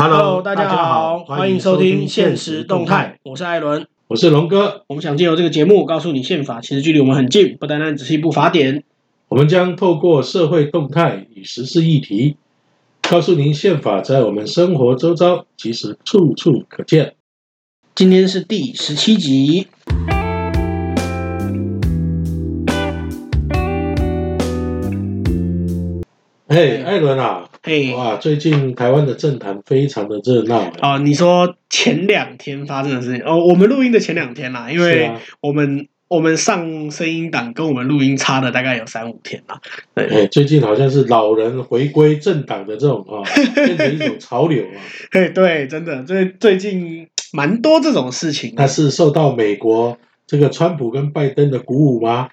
Hello，大家好，欢迎收听《现实动态》，我是艾伦，我是龙哥。我们想借由这个节目，告诉你宪法其实距离我们很近，不单单只是一部法典。我们将透过社会动态与时事议题，告诉您宪法在我们生活周遭其实处处可见。今天是第十七集。嘿，艾伦啊！嘿，哇，最近台湾的政坛非常的热闹。哦，你说前两天发生的事情哦，我们录音的前两天啦，因为我们、啊、我们上声音档跟我们录音差了大概有三五天啦。对，最近好像是老人回归政党的这种啊，变成一种潮流啊。嘿，对，真的，最最近蛮多这种事情。那是受到美国这个川普跟拜登的鼓舞吗？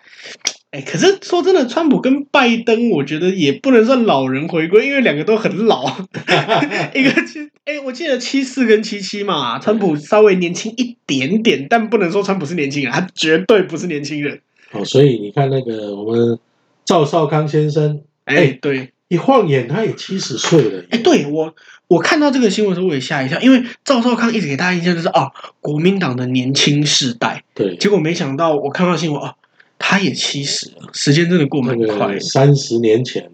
哎，可是说真的，川普跟拜登，我觉得也不能算老人回归，因为两个都很老。一个七，哎，我记得七四跟七七嘛，川普稍微年轻一点点，但不能说川普是年轻人，他绝对不是年轻人。哦，所以你看那个我们赵少康先生，哎，对，一晃眼他也七十岁了。哎，对我，我看到这个新闻的时候，我也吓一跳，因为赵少康一直给大家印象就是哦，国民党的年轻世代。对，结果没想到我看到新闻哦。他也七十了，时间真的过蛮快。三十年前，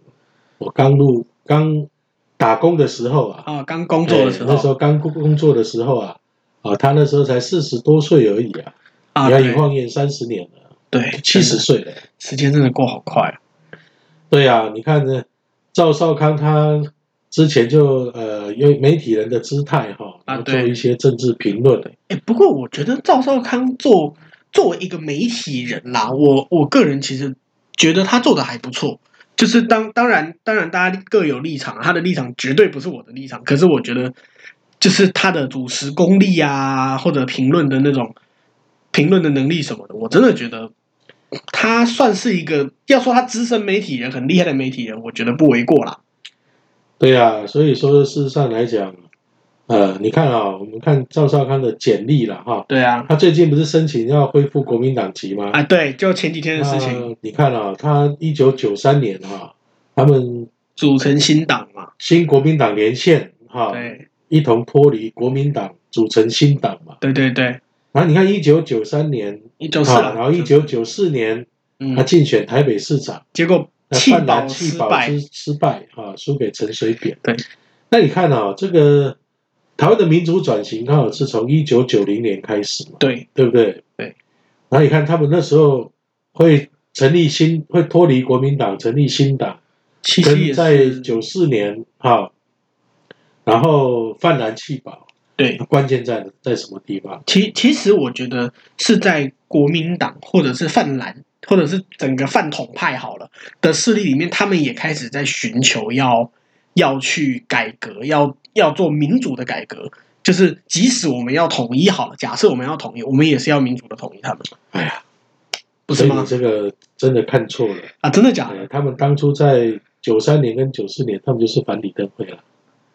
我刚入刚打工的时候啊，啊，刚工作的时候，那时候刚工工作的时候啊，啊，他那时候才四十多岁而已啊，啊，你看一晃眼三十年了，对，七十岁了，时间真的过好快啊。对啊，你看呢，赵少康他之前就呃用媒体人的姿态哈，啊，做一些政治评论。哎，不过我觉得赵少康做。作为一个媒体人啦，我我个人其实觉得他做的还不错。就是当当然当然大家各有立场，他的立场绝对不是我的立场。可是我觉得，就是他的主持功力啊，或者评论的那种评论的能力什么的，我真的觉得他算是一个要说他资深媒体人很厉害的媒体人，我觉得不为过啦。对呀、啊，所以说事实上来讲。呃，你看啊、哦，我们看赵少康的简历了哈。对啊，他最近不是申请要恢复国民党籍吗？啊，对，就前几天的事情。呃、你看啊、哦，他一九九三年哈，他们组成新党嘛，新国民党连线哈，对，一同脱离国民党，组成新党嘛。对对对。然后你看一九九三年，一九四，然后一九九四年，他竞选台北市长，结果弃保弃保失失败啊，输给陈水扁。对，那你看啊、哦，这个。台湾的民主转型刚好是从一九九零年开始嘛，对对不对？对。然后你看他们那时候会成立新，会脱离国民党成立新党，跟在九四年哈，然后泛蓝弃保，对，关键在在什么地方？其其实我觉得是在国民党或者是泛蓝，或者是整个泛统派好了的势力里面，他们也开始在寻求要要去改革，要。要做民主的改革，就是即使我们要统一好了，假设我们要统一，我们也是要民主的统一他们。哎呀，不是吗？这个真的看错了啊！真的假的？他们当初在九三年跟九四年，他们就是反李登辉了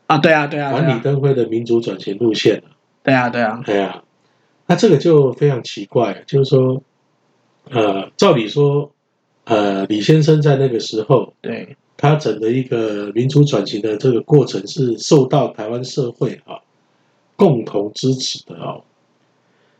啊！对啊，对啊，反李登辉的民主转型路线了。对啊，对啊，对啊。那这个就非常奇怪，就是说，呃，照理说，呃，李先生在那个时候，对。他整个一个民主转型的这个过程是受到台湾社会啊共同支持的哦。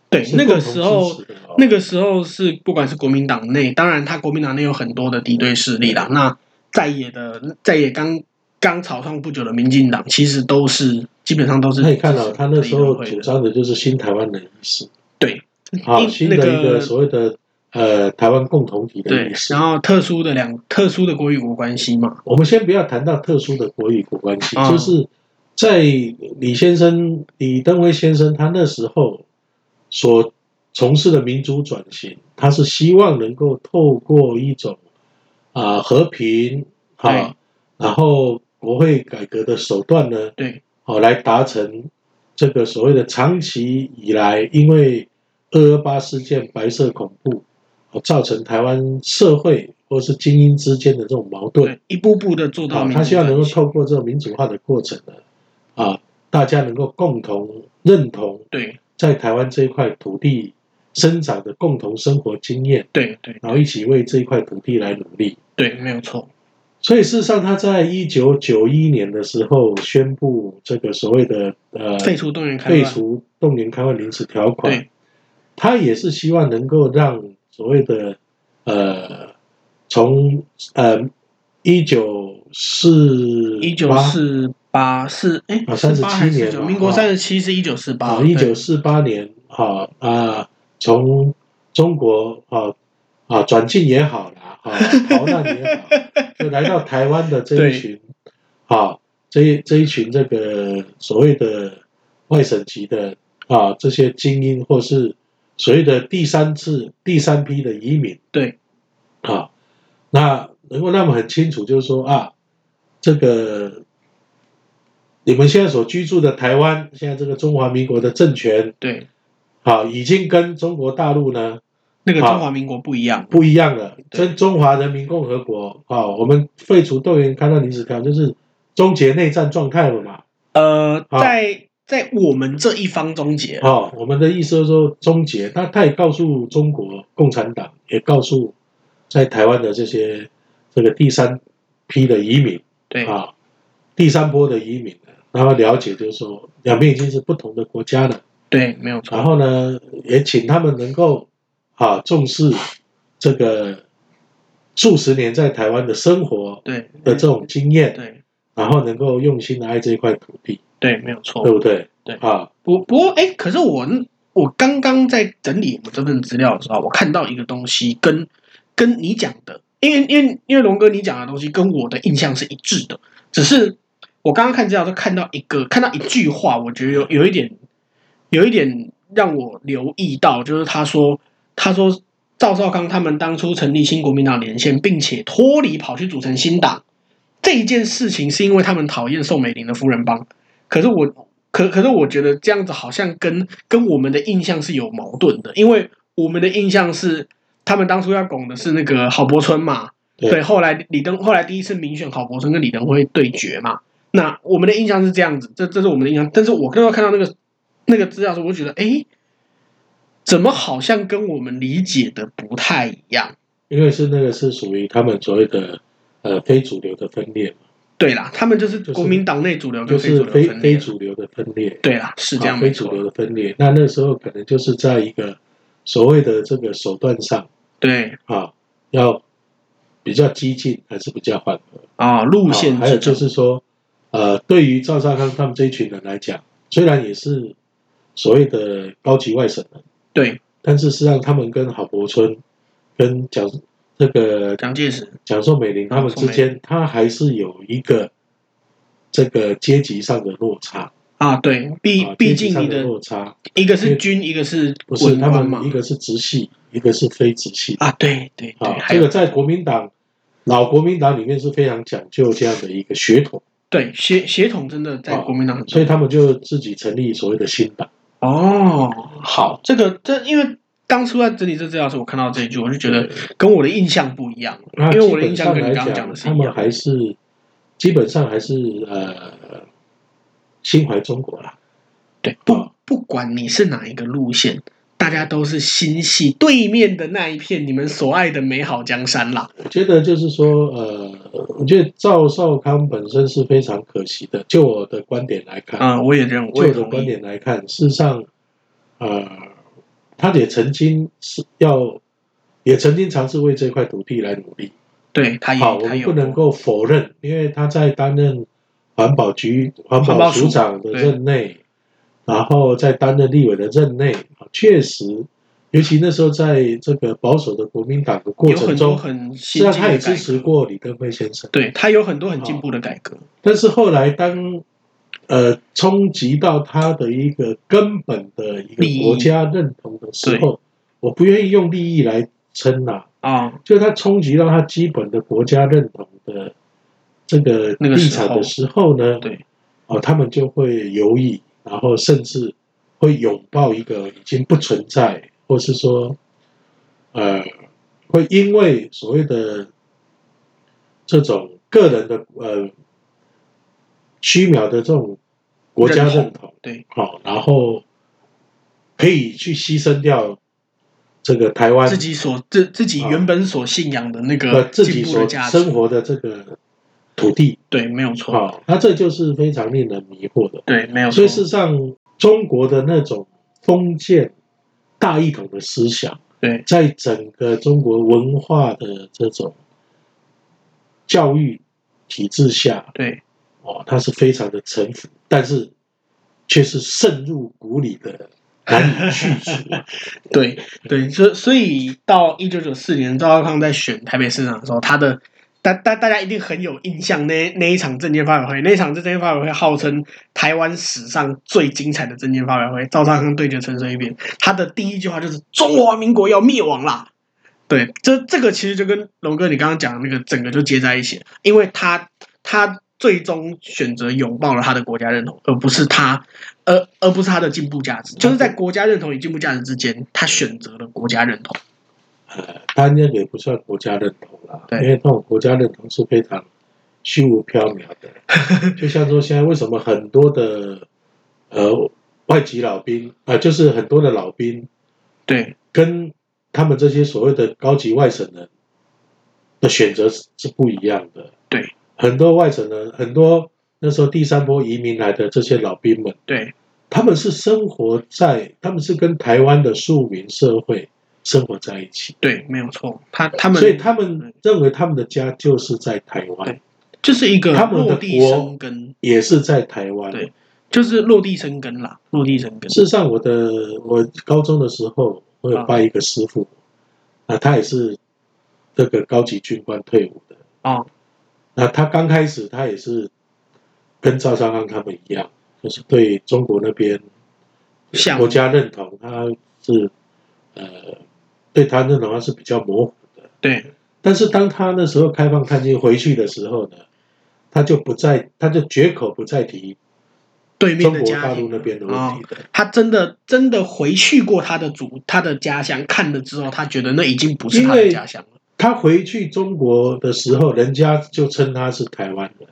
对，那个时候，那个时候是不管是国民党内，当然他国民党内有很多的敌对势力啦。那在野的在野刚刚草创不久的民进党，其实都是基本上都是。可以看到，他那时候主张的就是新台湾的意思。对，好，新的一个所谓的。呃，台湾共同体的。对，然后特殊的两特殊的国与国关系嘛。我们先不要谈到特殊的国与国关系，嗯、就是在李先生、李登辉先生他那时候所从事的民主转型，他是希望能够透过一种啊、呃、和平啊，然后国会改革的手段呢，对，好来达成这个所谓的长期以来因为二二八事件白色恐怖。造成台湾社会或是精英之间的这种矛盾，一步步的做到。他希望能够透过这种民主化的过程呢，啊，大家能够共同认同对，在台湾这一块土地生长的共同生活经验，对对，然后一起为这一块土地来努力，对，没有错。所以事实上，他在一九九一年的时候宣布这个所谓的呃废除动员开废除动员戡乱临时条款，他也是希望能够让所谓的呃从呃一九四一九四八四哎三十七年，民国三十七是一九四八，一九四八年啊啊从中国啊啊转进也好了。啊，逃难也好，就来到台湾的这一群，啊，这一这一群这个所谓的外省籍的啊，这些精英或是所谓的第三次、第三批的移民，对，啊，那能够让他们很清楚，就是说啊，这个你们现在所居住的台湾，现在这个中华民国的政权，对，啊，已经跟中国大陆呢。那个中华民国不一样，不一样了，跟中华人民共和国啊，我们废除动员戡乱临时条，就是终结内战状态了嘛？呃，在在我们这一方终结。哦，我们的意思是说终结，他他也告诉中国共产党，也告诉在台湾的这些这个第三批的移民，对啊，第三波的移民，然后了解就是说两边已经是不同的国家了，对，没有错。然后呢，也请他们能够。啊，重视这个数十年在台湾的生活，对的这种经验，对，然后能够用心的爱这一块土地，对，没有错，对不对？对啊，不不过，哎，可是我我刚刚在整理我们这份资料的时候，我看到一个东西跟跟你讲的，因为因为因为龙哥你讲的东西跟我的印象是一致的，只是我刚刚看资料都看到一个看到一句话，我觉得有有一点有一点让我留意到，就是他说。他说：“赵少康他们当初成立新国民党连线，并且脱离跑去组成新党，这一件事情是因为他们讨厌宋美龄的夫人帮。可是我，可可是我觉得这样子好像跟跟我们的印象是有矛盾的，因为我们的印象是他们当初要拱的是那个郝柏村嘛，对，对，后来李登后来第一次民选郝柏村跟李登辉对决嘛，那我们的印象是这样子，这这是我们的印象。但是我刚刚看到那个那个资料的时候，我觉得，哎。”怎么好像跟我们理解的不太一样？因为是那个是属于他们所谓的呃非主流的分裂嘛。对啦，他们就是国民党内主流跟非主流就是非非主流的分裂。对啦，是这样。非主流的分裂，那那时候可能就是在一个所谓的这个手段上，对啊，要比较激进还是比较缓和啊？路线还有就是说，呃，对于赵少康他们这一群人来讲，虽然也是所谓的高级外省人。对，但是实际上他们跟郝柏村、跟蒋这个蒋介石、蒋宋美龄他们之间，他还是有一个这个阶级上的落差啊。对，毕毕竟你的落差，一个是军，一个是不是他们一个是直系，一个是非直系啊。对对对，这个在国民党老国民党里面是非常讲究这样的一个血统。对，血血统真的在国民党，所以他们就自己成立所谓的新党。哦，好，这个这因为当初在整理这资料时，我看到这一句，我就觉得跟我的印象不一样。因为我的印象跟你刚刚讲的是一样，他们还是基本上还是呃心怀中国啦。对，不不管你是哪一个路线。大家都是心系对面的那一片，你们所爱的美好江山啦。我觉得就是说，呃，我觉得赵少康本身是非常可惜的。就我的观点来看，啊，我也认为，就我的观点来看，事实上，呃，他也曾经是要，也曾经尝试为这块土地来努力。对，他也，好，我们不能够否认，因为他在担任环保局环保署长的任内。然后在担任立委的任内啊，确实，尤其那时候在这个保守的国民党的过程中，实际上他也支持过李登辉先生，对，他有很多很进步的改革。但是后来当呃冲击到他的一个根本的一个国家认同的时候，我不愿意用利益来称呐。啊，就他冲击到他基本的国家认同的这个立场的时候呢，对，哦，他们就会犹豫。然后甚至会拥抱一个已经不存在，或是说，呃，会因为所谓的这种个人的呃虚渺的这种国家认同，对，好，然后可以去牺牲掉这个台湾自己所自自己原本所信仰的那个自己所生活的这个土地。对，没有错。好，那这就是非常令人迷惑的。对，没有错。所以事实上，中国的那种封建大一统的思想，对，在整个中国文化的这种教育体制下，对，哦，他是非常的臣服，但是却是渗入骨里的。难以去除。对对，所所以到一九九四年，赵少康在选台北市长的时候，他的大大大家一定很有印象，那那一场政见发表会，那一场政见发表会号称台湾史上最精彩的政见发表会。赵少康对决陈水扁，他的第一句话就是“中华民国要灭亡啦”。对，这这个其实就跟龙哥你刚刚讲的那个整个就接在一起，因为他他。最终选择拥抱了他的国家认同，而不是他，而而不是他的进步价值，就是在国家认同与进步价值之间，他选择了国家认同。呃，他那个也不算国家认同啦，对，因为这种国家认同是非常虚无缥缈的。就像说，现在为什么很多的呃外籍老兵啊、呃，就是很多的老兵，对，跟他们这些所谓的高级外省人的选择是是不一样的，对。很多外省人，很多那时候第三波移民来的这些老兵们，对，他们是生活在，他们是跟台湾的庶民社会生活在一起。对，没有错。他他们，所以他们认为他们的家就是在台湾，就是一个落地生根，也是在台湾。对，就是落地生根啦，落地生根。事实上，我的我高中的时候，我有拜一个师傅，啊，他也是这个高级军官退伍的啊。那他刚开始，他也是跟赵少康他们一样，就是对中国那边国家认同，他是呃对他认同他是比较模糊的。对。但是当他那时候开放探亲回去的时候呢，他就不再，他就绝口不再提对面的家中国大陆那边的问题的。他真的真的回去过他的祖他的家乡看了之后，他觉得那已经不是他的家乡了。他回去中国的时候，人家就称他是台湾人，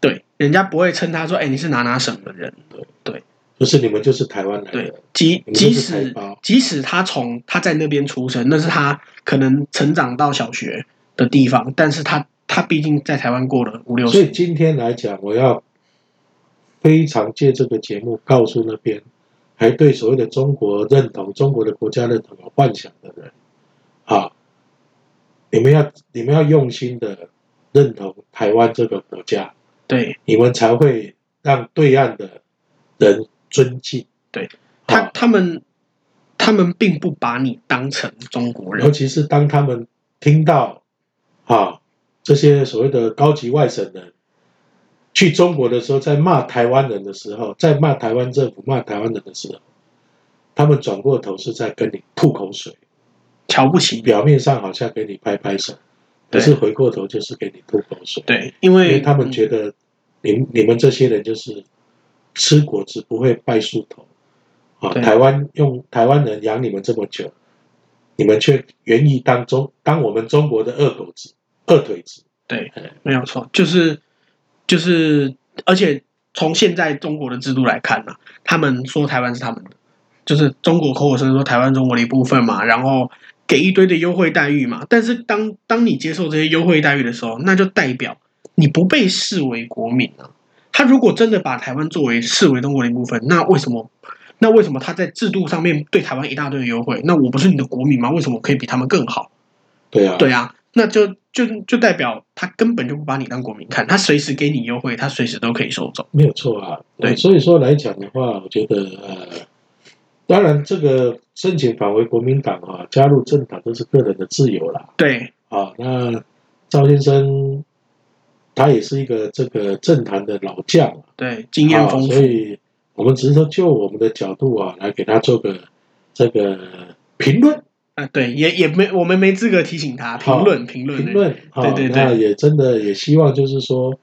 对，人家不会称他说：“哎，你是哪哪省的人？”对对，不是你们就是台湾人。对，即即使即使他从他在那边出生，那是他可能成长到小学的地方，但是他他毕竟在台湾过了五六十。所以今天来讲，我要非常借这个节目告诉那边还对所谓的中国认同、中国的国家认同有幻想的人，啊。你们要，你们要用心的认同台湾这个国家，对，你们才会让对岸的人尊敬。对，他他们他们并不把你当成中国人，尤其是当他们听到啊这些所谓的高级外省人去中国的时候，在骂台湾人的时候，在骂台湾政府、骂台湾人的时候，他们转过头是在跟你吐口水。瞧不起，表面上好像给你拍拍手，可是回过头就是给你吐口水。对，因为，他们觉得你、嗯、你们这些人就是吃果子不会拜树头啊！台湾用台湾人养你们这么久，你们却愿意当中当我们中国的二狗子、二腿子。对，没有错，就是就是，而且从现在中国的制度来看呢、啊，他们说台湾是他们的，就是中国口口声声说台湾中国的一部分嘛，然后。给一堆的优惠待遇嘛，但是当当你接受这些优惠待遇的时候，那就代表你不被视为国民啊。他如果真的把台湾作为视为中国的一部分，那为什么？那为什么他在制度上面对台湾一大堆的优惠？那我不是你的国民吗？为什么我可以比他们更好？对啊，对啊，那就就就代表他根本就不把你当国民看，他随时给你优惠，他随时都可以收走。没有错啊，对，所以说来讲的话，我觉得呃。当然，这个申请返回国民党啊，加入政党都是个人的自由啦。对，啊，那赵先生他也是一个这个政坛的老将，对，经验丰富。所以我们只是说就我们的角度啊，来给他做个这个评论。啊，对，也也没我们没资格提醒他评论评论评论。对对对，那也真的也希望就是说，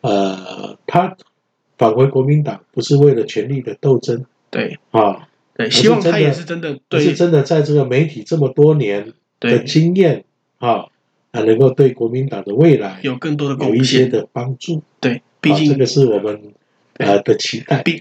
呃，他返回国民党不是为了权力的斗争。对，啊。对，希望他也是真的，对，是真的在这个媒体这么多年的经验啊，啊，能够对国民党的未来有更多的贡献，有一些的帮助。对，毕竟这个是我们 呃的期待。毕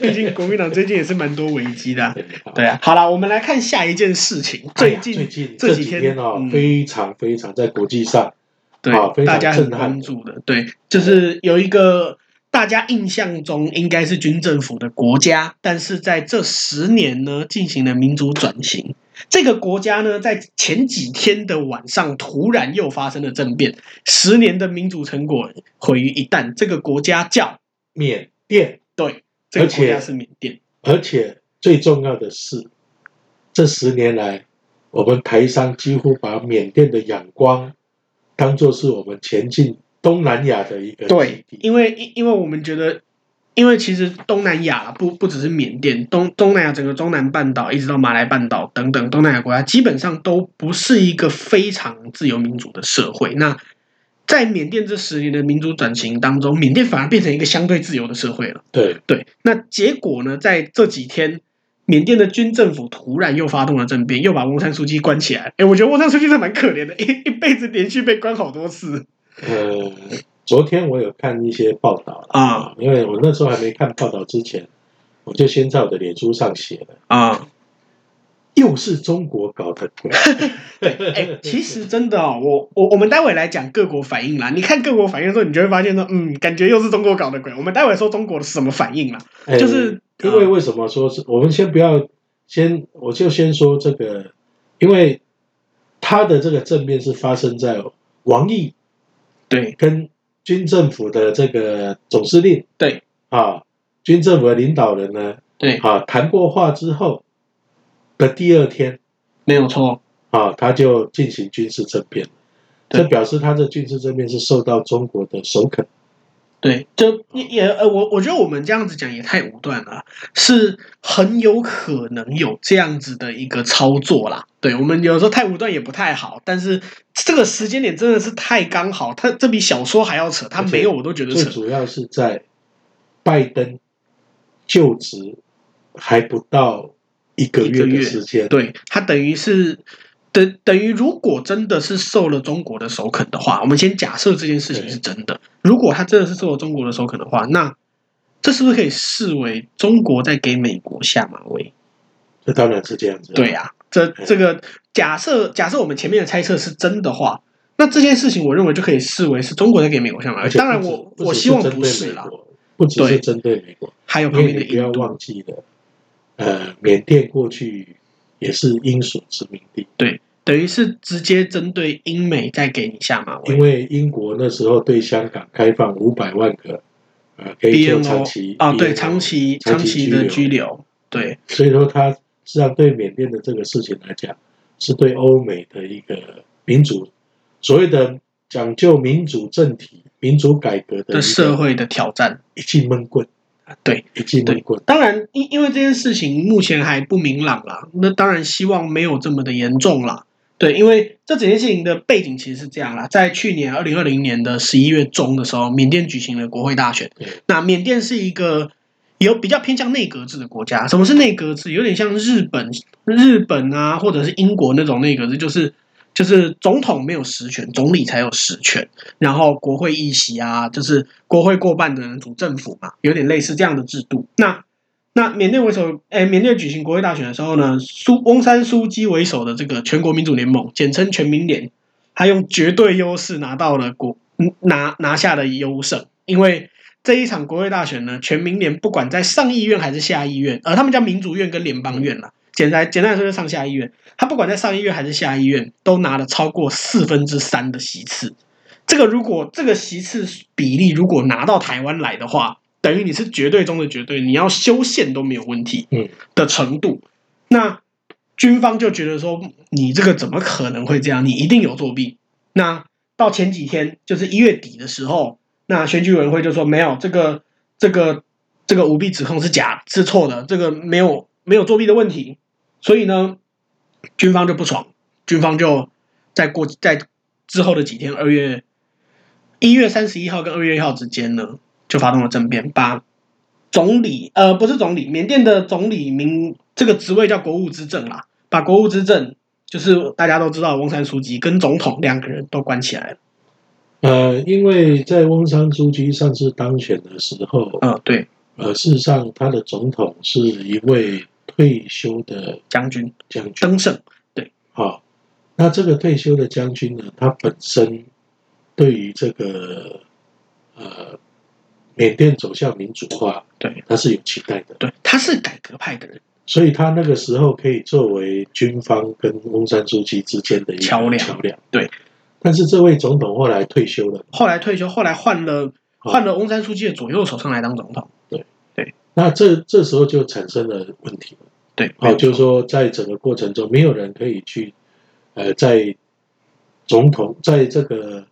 毕竟国民党最近也是蛮多危机的。对啊，好了，我们来看下一件事情。最近最近这几天啊，非常非常在国际上对，大家很关注的，对，就是有一个大家印象中应该是军政府的国家，但是在这十年呢，进行了民主转型。这个国家呢，在前几天的晚上，突然又发生了政变，十年的民主成果毁于一旦。这个国家叫缅甸，对，这个国家是缅甸。而且最重要的是，这十年来，我们台商几乎把缅甸的仰光当做是我们前进东南亚的一个对，因为因因为我们觉得。因为其实东南亚不不只是缅甸，东东南亚整个中南半岛一直到马来半岛等等东南亚国家，基本上都不是一个非常自由民主的社会。那在缅甸这十年的民主转型当中，缅甸反而变成一个相对自由的社会了。对对，那结果呢，在这几天，缅甸的军政府突然又发动了政变，又把翁山书记关起来。哎，我觉得翁山书记是蛮可怜的，一一辈子连续被关好多次。呃。昨天我有看一些报道啊，因为我那时候还没看报道之前，我就先在我的脸书上写了啊，又是中国搞的鬼。对，哎，其实真的哦，我我我们待会来讲各国反应啦。你看各国反应的时候，你就会发现说，嗯，感觉又是中国搞的鬼。我们待会说中国的什么反应啦？就是因为为什么说是我们先不要先，我就先说这个，因为他的这个正面是发生在王毅对。跟。军政府的这个总司令，对。啊，军政府的领导人呢，对。啊，谈过话之后的第二天，没有错。啊，他就进行军事政变，这表示他的军事政变是受到中国的首肯。对，就也也呃，我我觉得我们这样子讲也太武断了，是很有可能有这样子的一个操作啦。对，我们有时候太武断也不太好，但是这个时间点真的是太刚好，他这比小说还要扯，他没有我都觉得扯。最主要是在拜登就职还不到一个月的时间，对，他等于是。等等于，如果真的是受了中国的首肯的话，我们先假设这件事情是真的。如果他真的是受了中国的首肯的话，那这是不是可以视为中国在给美国下马威？这当然是这样子。对呀、啊，这这个假设假设我们前面的猜测是真的话，那这件事情我认为就可以视为是中国在给美国下马威。当然我，我我希望不是啦，不只是针对美国，还有旁边的不要忘记了，呃，缅甸过去也是英属殖民地，对。等于是直接针对英美再给你下马威，因为英国那时候对香港开放五百万个呃，可以做长期啊，对，长期长期的拘留，对，所以说他实际上对缅甸的这个事情来讲，是对欧美的一个民主所谓的讲究民主政体、民主改革的社会的挑战，一记闷棍。对，一记闷棍。当然，因因为这件事情目前还不明朗啦，那当然希望没有这么的严重啦。对，因为这整件事情的背景其实是这样啦，在去年二零二零年的十一月中的时候，缅甸举行了国会大选。那缅甸是一个有比较偏向内阁制的国家。什么是内阁制？有点像日本、日本啊，或者是英国那种内阁制，就是就是总统没有实权，总理才有实权。然后国会议席啊，就是国会过半的人组政府嘛，有点类似这样的制度。那那缅甸为首，哎，缅甸举行国会大选的时候呢，苏翁山苏基为首的这个全国民主联盟，简称全民联，他用绝对优势拿到了国，拿拿下了优胜。因为这一场国会大选呢，全民联不管在上议院还是下议院，呃，他们叫民主院跟联邦院啦，简单简单来说，就上下议院，他不管在上议院还是下议院，都拿了超过四分之三的席次。这个如果这个席次比例如果拿到台湾来的话，等于你是绝对中的绝对，你要修宪都没有问题嗯的程度。嗯、那军方就觉得说，你这个怎么可能会这样？你一定有作弊。那到前几天，就是一月底的时候，那选举委员会就说没有这个这个这个舞弊指控是假是错的，这个没有没有作弊的问题。所以呢，军方就不爽，军方就在过在之后的几天，二月一月三十一号跟二月一号之间呢。就发动了政变，把总理呃不是总理，缅甸的总理名这个职位叫国务之政啦，把国务之政就是大家都知道翁山苏姬跟总统两个人都关起来了。呃，因为在翁山苏姬上次当选的时候，啊对，呃事实上他的总统是一位退休的将军，将军。登盛，对，好，那这个退休的将军呢，他本身对于这个呃缅甸走向民主化，对，他是有期待的。对，他是改革派的人，所以他那个时候可以作为军方跟翁山书记之间的一个桥梁。桥梁。对，但是这位总统后来退休了，后来退休，后来换了换了翁山书记的左右手上来当总统。对。对，那这这时候就产生了问题了。对，好，就是说在整个过程中，没有人可以去呃在。总统在这个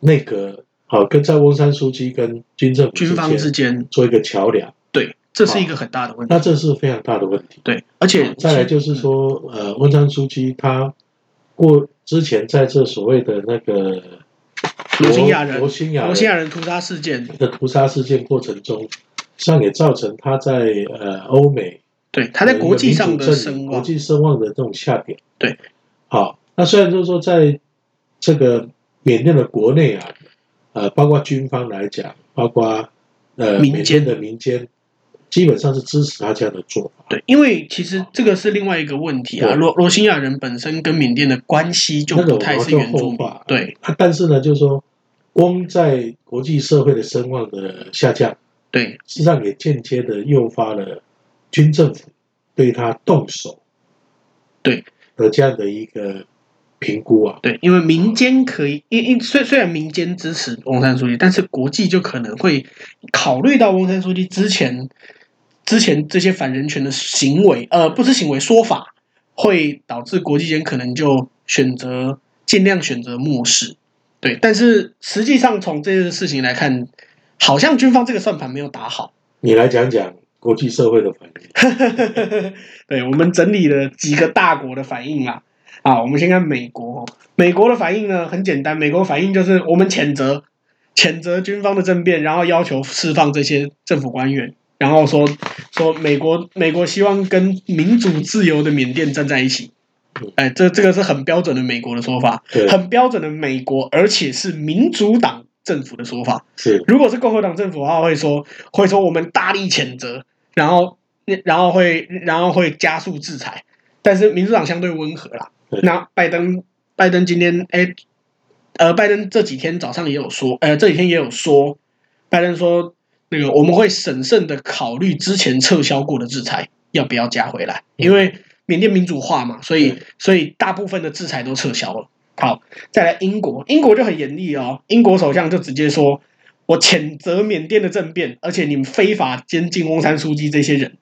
内阁，好跟在翁山书记跟军政军方之间做一个桥梁，对，这是一个很大的问题。那这是非常大的问题。对，而且再来就是说，呃，翁山书记他过之前在这所谓的那个罗兴亚人罗兴亚罗兴亚人屠杀事件的屠杀事件过程中，上也造成他在呃欧美对他在国际上的声望，国际声望的这种下跌。对，好，那虽然就是说在这个缅甸的国内啊，呃，包括军方来讲，包括呃民间的民间，基本上是支持他这样的做法。对，因为其实这个是另外一个问题啊。罗罗兴亚人本身跟缅甸的关系就不太是原住民。对，但是呢，就是说，光在国际社会的声望的下降，对，实际上也间接的诱发了军政府对他动手，对的这样的一个。评估啊，对，因为民间可以，因因虽虽然民间支持翁山书记，但是国际就可能会考虑到翁山书记之前之前这些反人权的行为，呃，不是行为说法，会导致国际间可能就选择尽量选择漠视。对，但是实际上从这件事情来看，好像军方这个算盘没有打好。你来讲讲国际社会的反应。对，我们整理了几个大国的反应啊。啊，我们先看美国。美国的反应呢，很简单，美国反应就是我们谴责谴责军方的政变，然后要求释放这些政府官员，然后说说美国美国希望跟民主自由的缅甸站在一起。哎，这这个是很标准的美国的说法，很标准的美国，而且是民主党政府的说法。是，如果是共和党政府的话，会说会说我们大力谴责，然后然后会然后会加速制裁，但是民主党相对温和啦。那拜登，拜登今天，哎，呃，拜登这几天早上也有说，呃，这几天也有说，拜登说，那个我们会审慎的考虑之前撤销过的制裁要不要加回来，因为缅甸民主化嘛，所以所以大部分的制裁都撤销了。好，再来英国，英国就很严厉哦，英国首相就直接说，我谴责缅甸的政变，而且你们非法监禁翁山书记这些人，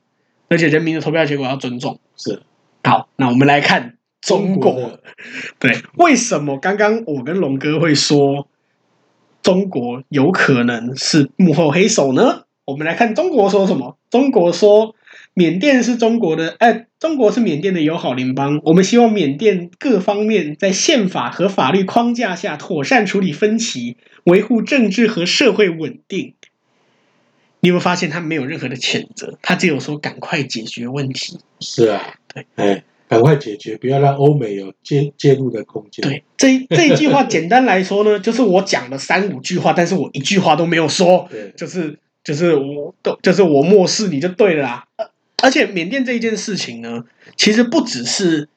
而且人民的投票结果要尊重。是，好，那我们来看。中国，对，为什么刚刚我跟龙哥会说中国有可能是幕后黑手呢？我们来看中国说什么。中国说，缅甸是中国的，哎，中国是缅甸的友好邻邦。我们希望缅甸各方面在宪法和法律框架下妥善处理分歧，维护政治和社会稳定。你有没有发现他没有任何的谴责，他只有说赶快解决问题。是啊，对，哎。赶快解决，不要让欧美有介介入的空间。对，这这一句话简单来说呢，就是我讲了三五句话，但是我一句话都没有说，对，就是就是我都就是我漠视你就对了啦。而且缅甸这一件事情呢，其实不只是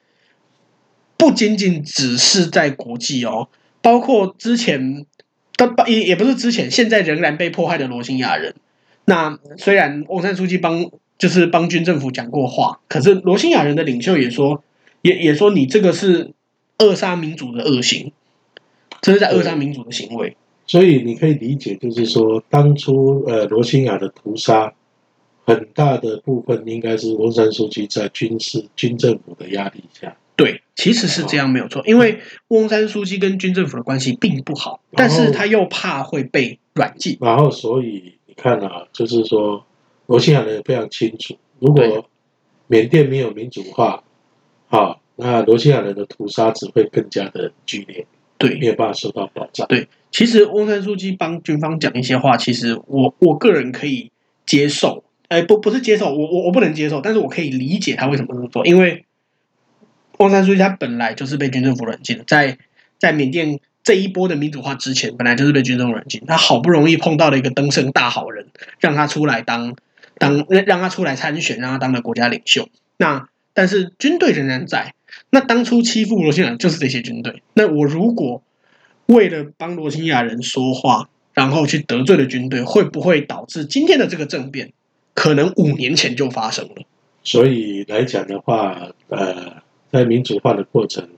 不仅仅只是在国际哦，包括之前的也也不是之前，现在仍然被迫害的罗兴亚人。那虽然翁山书记帮。就是帮军政府讲过话，可是罗兴亚人的领袖也说，也也说你这个是扼杀民主的恶行，这是在扼杀民主的行为。所以你可以理解，就是说当初呃罗兴亚的屠杀，很大的部分应该是翁山书记在军事军政府的压力下。对，其实是这样没有错，因为翁山书记跟军政府的关系并不好，但是他又怕会被软禁，然后所以你看啊，就是说。罗兴亚人也非常清楚，如果缅甸没有民主化，好，那罗兴亚人的屠杀只会更加的剧烈，对，没有办法受到保障。对，其实翁山书记帮军方讲一些话，其实我我个人可以接受，哎，不不是接受，我我我不能接受，但是我可以理解他为什么这么做，因为翁山书记他本来就是被军政府软禁的，在在缅甸。这一波的民主化之前，本来就是被军政府软禁。他好不容易碰到了一个登胜大好人，让他出来当当，让他出来参选，让他当了国家领袖。那但是军队仍然在。那当初欺负罗兴亚就是这些军队。那我如果为了帮罗兴亚人说话，然后去得罪了军队，会不会导致今天的这个政变？可能五年前就发生了。所以来讲的话，呃，在民主化的过程，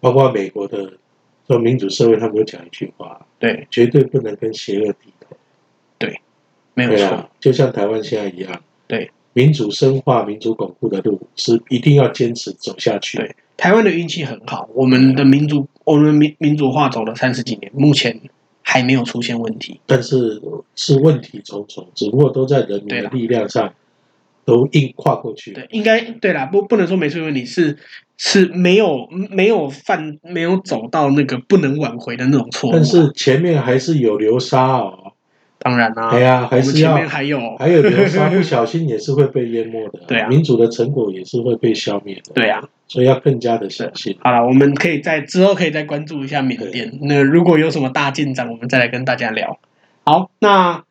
包括美国的这种民主社会，他们有讲一句话：对，绝对不能跟邪恶低头。对，没有错，就像台湾现在一样。对，民主深化、民主巩固的路是一定要坚持走下去。对，台湾的运气很好，我们的民主，我们民民主化走了三十几年，目前还没有出现问题。但是是问题重重，只不过都在人民的力量上。都硬跨过去，对，应该对啦，不不能说没出问题，是是没有没有犯没有走到那个不能挽回的那种错误，但是前面还是有流沙哦，当然啦，对呀，还是要还有还有流沙，不小心也是会被淹没的，对啊，民主的成果也是会被消灭的，对啊，所以要更加的小心。好了，我们可以在之后可以再关注一下缅甸，那如果有什么大进展，我们再来跟大家聊。好，那。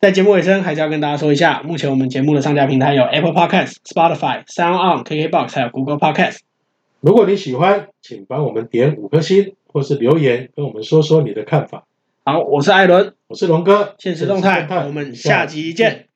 在节目尾声，还是要跟大家说一下，目前我们节目的上架平台有 Apple Podcast、Spotify、SoundOn、KKBox，还有 Google Podcast。如果你喜欢，请帮我们点五颗星，或是留言跟我们说说你的看法。好，我是艾伦，我是龙哥，现实动态，我们下集见。